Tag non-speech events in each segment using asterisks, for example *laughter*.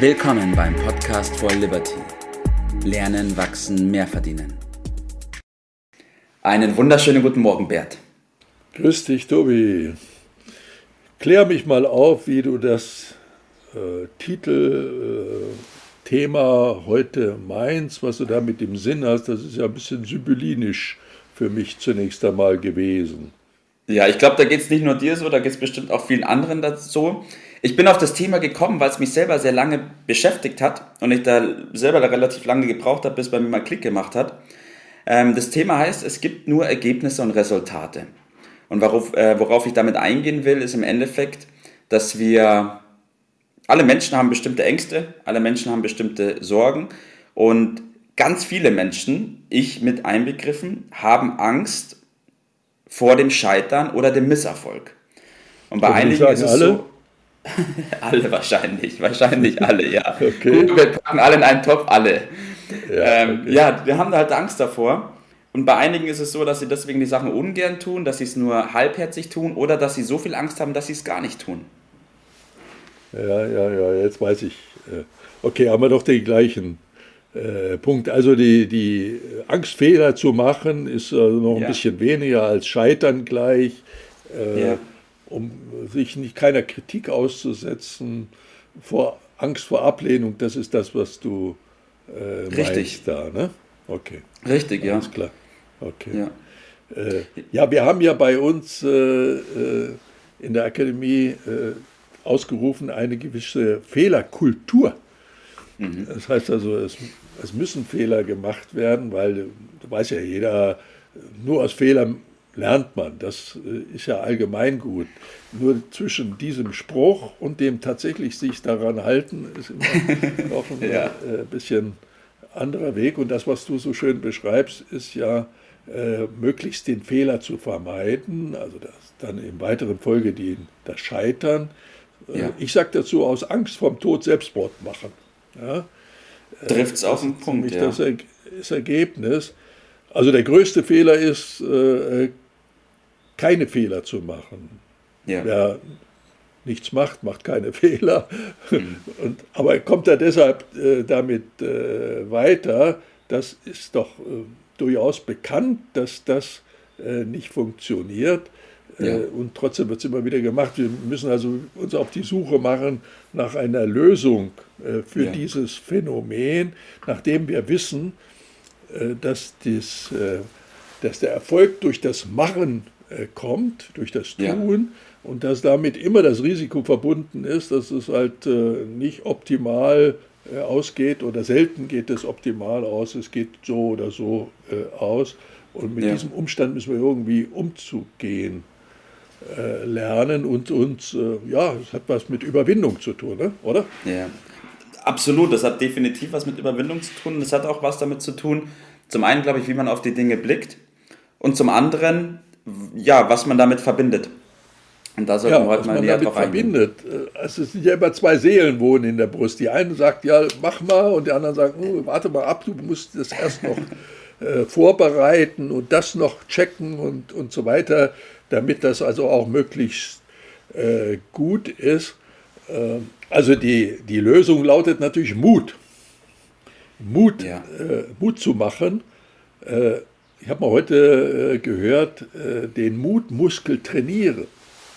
Willkommen beim Podcast for Liberty. Lernen, wachsen, mehr verdienen. Einen wunderschönen guten Morgen, Bert. Grüß dich, Tobi. Klär mich mal auf, wie du das äh, Titelthema äh, heute meinst, was du da mit dem Sinn hast. Das ist ja ein bisschen sibyllinisch für mich zunächst einmal gewesen. Ja, ich glaube, da geht es nicht nur dir so, da geht es bestimmt auch vielen anderen dazu. Ich bin auf das Thema gekommen, weil es mich selber sehr lange beschäftigt hat und ich da selber da relativ lange gebraucht habe, bis bei mir mal Klick gemacht hat. Ähm, das Thema heißt, es gibt nur Ergebnisse und Resultate. Und worauf, äh, worauf ich damit eingehen will, ist im Endeffekt, dass wir, alle Menschen haben bestimmte Ängste, alle Menschen haben bestimmte Sorgen und ganz viele Menschen, ich mit einbegriffen, haben Angst vor dem Scheitern oder dem Misserfolg. Und bei einigen ist es alle? so. *laughs* alle wahrscheinlich, wahrscheinlich *laughs* alle, ja. Okay. Gut, wir packen alle in einen Topf, alle. Ja, ähm, okay. ja, wir haben halt Angst davor. Und bei einigen ist es so, dass sie deswegen die Sachen ungern tun, dass sie es nur halbherzig tun oder dass sie so viel Angst haben, dass sie es gar nicht tun. Ja, ja, ja, jetzt weiß ich. Äh, okay, haben wir doch den gleichen äh, Punkt. Also die, die Angst, Fehler zu machen, ist also noch ein ja. bisschen weniger als Scheitern gleich. Äh, ja. Um sich nicht keiner Kritik auszusetzen, vor Angst vor Ablehnung, das ist das, was du äh, Richtig. meinst da, ne? Okay. Richtig, ja. Alles klar. Okay. Ja. Äh, ja, wir haben ja bei uns äh, äh in der Akademie äh, ausgerufen eine gewisse Fehlerkultur. Mhm. Das heißt also, es, es, müssen Fehler gemacht werden, weil du weißt ja, jeder, nur aus Fehlern lernt man. Das äh, ist ja allgemein gut. Nur zwischen diesem Spruch und dem tatsächlich sich daran halten, ist immer *laughs* noch ein ja. äh, bisschen anderer Weg. Und das, was du so schön beschreibst, ist ja äh, möglichst den Fehler zu vermeiden, also das, dann in weiteren Folge die, das Scheitern. Äh, ja. Ich sage dazu, aus Angst vorm Tod Selbstmord machen. Ja? Trifft es auf den Punkt. Ja. Das, das Ergebnis. Also der größte Fehler ist, äh, keine Fehler zu machen. Ja. Wer nichts macht, macht keine *laughs* Fehler. Mhm. Und, aber kommt er deshalb äh, damit äh, weiter? Das ist doch äh, durchaus bekannt, dass das äh, nicht funktioniert. Ja. Äh, und trotzdem wird es immer wieder gemacht. Wir müssen also uns auf die Suche machen nach einer Lösung äh, für ja. dieses Phänomen, nachdem wir wissen, dass, dies, dass der Erfolg durch das Machen kommt, durch das Tun. Ja. Und dass damit immer das Risiko verbunden ist, dass es halt nicht optimal ausgeht oder selten geht es optimal aus, es geht so oder so aus. Und mit ja. diesem Umstand müssen wir irgendwie umzugehen äh, lernen und, äh, ja, es hat was mit Überwindung zu tun, ne? oder? Ja, absolut. Das hat definitiv was mit Überwindung zu tun. Das hat auch was damit zu tun, zum einen, glaube ich, wie man auf die Dinge blickt und zum anderen, ja, was man damit verbindet. Und da sollten ja, wir heute mal näher drauf verbindet. Äh, es sind ja immer zwei Seelen wohnen in der Brust. Die eine sagt, ja, mach mal, und die anderen sagen, oh, warte mal ab, du musst das erst noch *laughs* äh, vorbereiten und das noch checken und, und so weiter damit das also auch möglichst äh, gut ist. Äh, also die, die Lösung lautet natürlich Mut. Mut, ja. äh, Mut zu machen. Ich habe mal heute äh, gehört, äh, den Mutmuskel trainieren.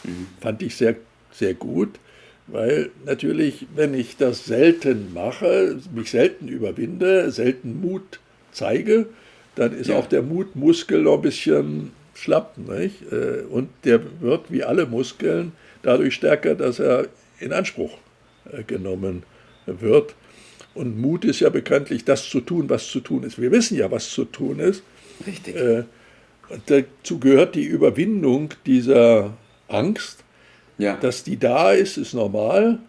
Mhm. Fand ich sehr, sehr gut, weil natürlich, wenn ich das selten mache, mich selten überwinde, selten Mut zeige, dann ist ja. auch der Mutmuskel noch ein bisschen schlapp. Nicht? Äh, und der wird wie alle Muskeln dadurch stärker, dass er in Anspruch äh, genommen wird. Und Mut ist ja bekanntlich das zu tun, was zu tun ist. Wir wissen ja, was zu tun ist. Richtig. Äh, dazu gehört die Überwindung dieser Angst. Ja. Dass die da ist, ist normal.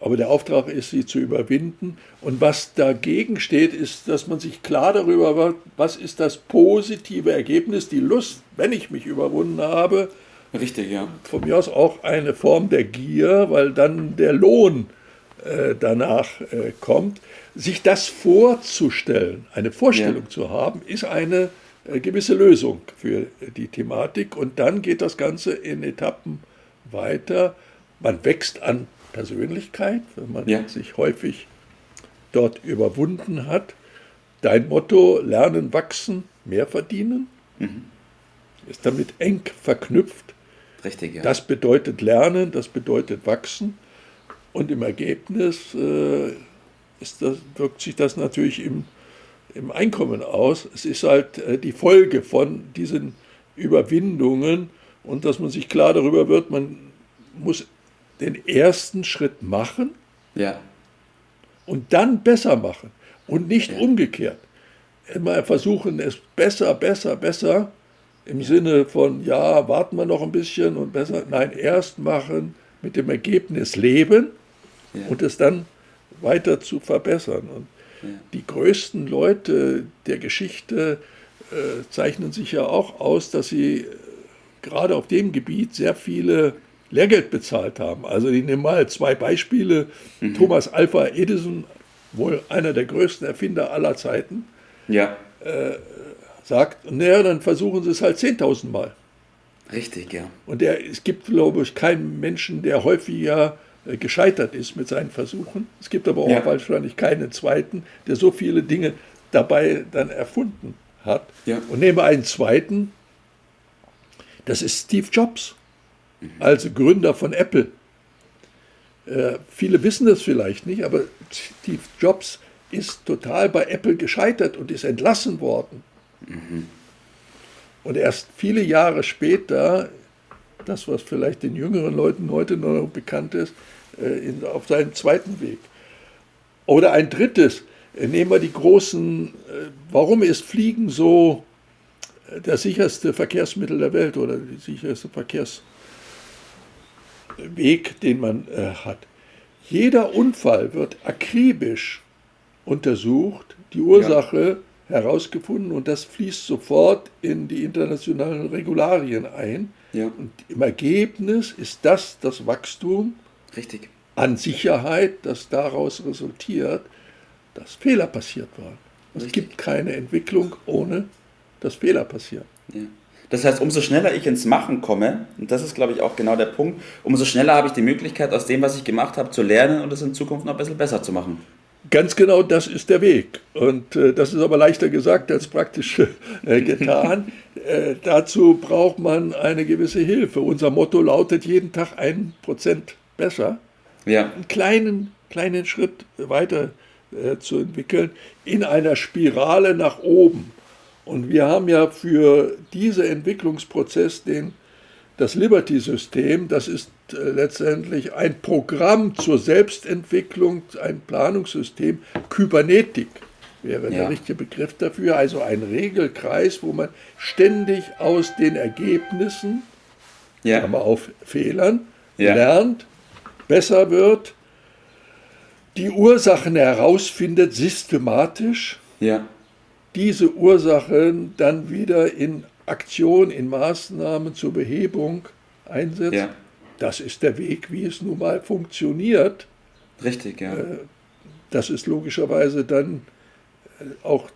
Aber der Auftrag ist, sie zu überwinden. Und was dagegen steht, ist, dass man sich klar darüber wird, was ist das positive Ergebnis, die Lust, wenn ich mich überwunden habe. Richtig, ja. Von mir aus auch eine Form der Gier, weil dann der Lohn danach äh, kommt. Sich das vorzustellen, eine Vorstellung ja. zu haben, ist eine äh, gewisse Lösung für die Thematik. Und dann geht das Ganze in Etappen weiter. Man wächst an Persönlichkeit, wenn man ja. sich häufig dort überwunden hat. Dein Motto, lernen, wachsen, mehr verdienen, mhm. ist damit eng verknüpft. Richtig, ja. Das bedeutet lernen, das bedeutet wachsen. Und im Ergebnis äh, das, wirkt sich das natürlich im, im Einkommen aus. Es ist halt äh, die Folge von diesen Überwindungen und dass man sich klar darüber wird, man muss den ersten Schritt machen ja. und dann besser machen und nicht ja. umgekehrt. Immer versuchen, es besser, besser, besser im ja. Sinne von, ja, warten wir noch ein bisschen und besser. Nein, erst machen, mit dem Ergebnis leben und es dann weiter zu verbessern. Und die größten Leute der Geschichte äh, zeichnen sich ja auch aus, dass sie äh, gerade auf dem Gebiet sehr viele Lehrgeld bezahlt haben. Also ich nehme mal zwei Beispiele. Mhm. Thomas Alpha Edison, wohl einer der größten Erfinder aller Zeiten, ja. äh, sagt, naja, dann versuchen Sie es halt 10.000 Mal. Richtig, ja. Und der, es gibt, glaube ich, keinen Menschen, der häufiger gescheitert ist mit seinen Versuchen. Es gibt aber auch ja. wahrscheinlich keinen zweiten, der so viele Dinge dabei dann erfunden hat. Ja. Und nehme einen zweiten, das ist Steve Jobs, mhm. also Gründer von Apple. Äh, viele wissen das vielleicht nicht, aber Steve Jobs ist total bei Apple gescheitert und ist entlassen worden. Mhm. Und erst viele Jahre später, das was vielleicht den jüngeren Leuten heute noch bekannt ist, äh, in, auf seinen zweiten Weg. Oder ein drittes, äh, nehmen wir die großen, äh, warum ist Fliegen so das sicherste Verkehrsmittel der Welt oder der sicherste Verkehrsweg, den man hat. Jeder Unfall wird akribisch untersucht, die Ursache ja. herausgefunden und das fließt sofort in die internationalen Regularien ein. Ja. Und im Ergebnis ist das das Wachstum Richtig. an Sicherheit, das daraus resultiert, dass Fehler passiert waren. Es gibt keine Entwicklung ohne dass Fehler passieren. Ja. Das heißt, umso schneller ich ins Machen komme, und das ist, glaube ich, auch genau der Punkt, umso schneller habe ich die Möglichkeit, aus dem, was ich gemacht habe, zu lernen und es in Zukunft noch ein bisschen besser zu machen. Ganz genau, das ist der Weg. Und äh, das ist aber leichter gesagt als praktisch äh, getan. *laughs* äh, dazu braucht man eine gewisse Hilfe. Unser Motto lautet jeden Tag ein Prozent besser. Ja. Einen kleinen, kleinen Schritt weiter äh, zu entwickeln in einer Spirale nach oben. Und wir haben ja für diesen Entwicklungsprozess den, das Liberty-System, das ist äh, letztendlich ein Programm zur Selbstentwicklung, ein Planungssystem, Kybernetik wäre ja. der richtige Begriff dafür, also ein Regelkreis, wo man ständig aus den Ergebnissen, ja. aber auf Fehlern, ja. lernt, besser wird, die Ursachen herausfindet systematisch. Ja diese Ursachen dann wieder in Aktion, in Maßnahmen zur Behebung einsetzt. Ja. Das ist der Weg, wie es nun mal funktioniert. Richtig, ja. Äh, das ist logischerweise dann äh, auch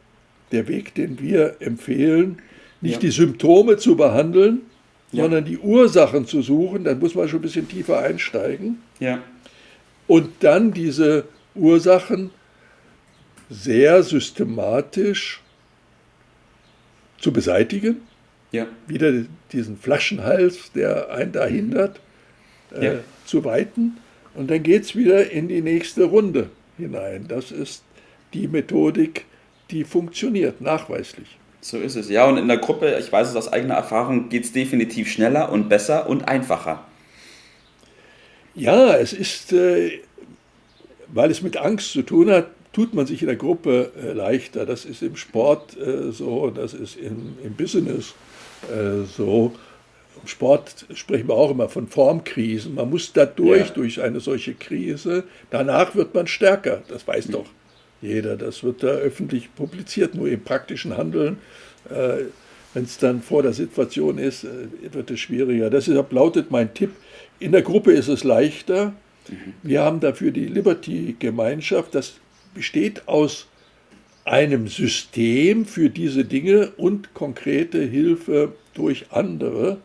der Weg, den wir empfehlen, nicht ja. die Symptome zu behandeln, ja. sondern die Ursachen zu suchen. Dann muss man schon ein bisschen tiefer einsteigen. Ja. Und dann diese Ursachen sehr systematisch zu beseitigen. Ja. Wieder diesen Flaschenhals, der einen da hindert, äh, ja. zu weiten. Und dann geht es wieder in die nächste Runde hinein. Das ist die Methodik, die funktioniert, nachweislich. So ist es. Ja, und in der Gruppe, ich weiß es aus eigener Erfahrung, geht es definitiv schneller und besser und einfacher. Ja, es ist, äh, weil es mit Angst zu tun hat, tut man sich in der Gruppe äh, leichter. Das ist im Sport äh, so, das ist im, im Business äh, so. Im Sport sprechen wir auch immer von Formkrisen. Man muss da durch, ja. durch eine solche Krise. Danach wird man stärker. Das weiß mhm. doch jeder. Das wird da öffentlich publiziert, nur im praktischen Handeln. Äh, Wenn es dann vor der Situation ist, äh, wird es schwieriger. Deshalb lautet mein Tipp, in der Gruppe ist es leichter. Mhm. Wir haben dafür die Liberty-Gemeinschaft, das besteht aus einem System für diese Dinge und konkrete Hilfe durch andere.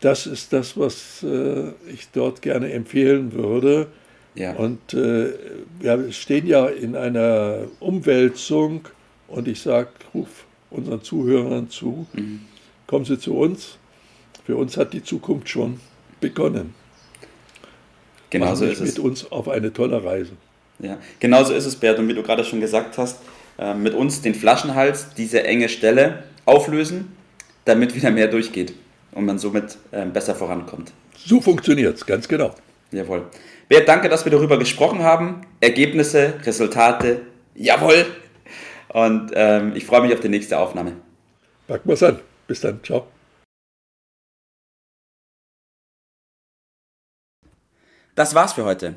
das ist das, was äh, ich dort gerne empfehlen würde. Ja. Und äh, wir stehen ja in einer Umwälzung und ich sage, ruf unseren Zuhörern zu, mhm. kommen Sie zu uns. Für uns hat die Zukunft schon begonnen. Genau so ist es. Mit uns auf eine tolle Reise. Ja, genau so ist es, Bert. Und wie du gerade schon gesagt hast, äh, mit uns den Flaschenhals, diese enge Stelle auflösen, damit wieder mehr durchgeht und man somit äh, besser vorankommt. So funktioniert es, ganz genau. Jawohl. Bert, danke, dass wir darüber gesprochen haben. Ergebnisse, Resultate, jawohl. Und ähm, ich freue mich auf die nächste Aufnahme. Packen wir es an. Bis dann. Ciao. Das war's für heute.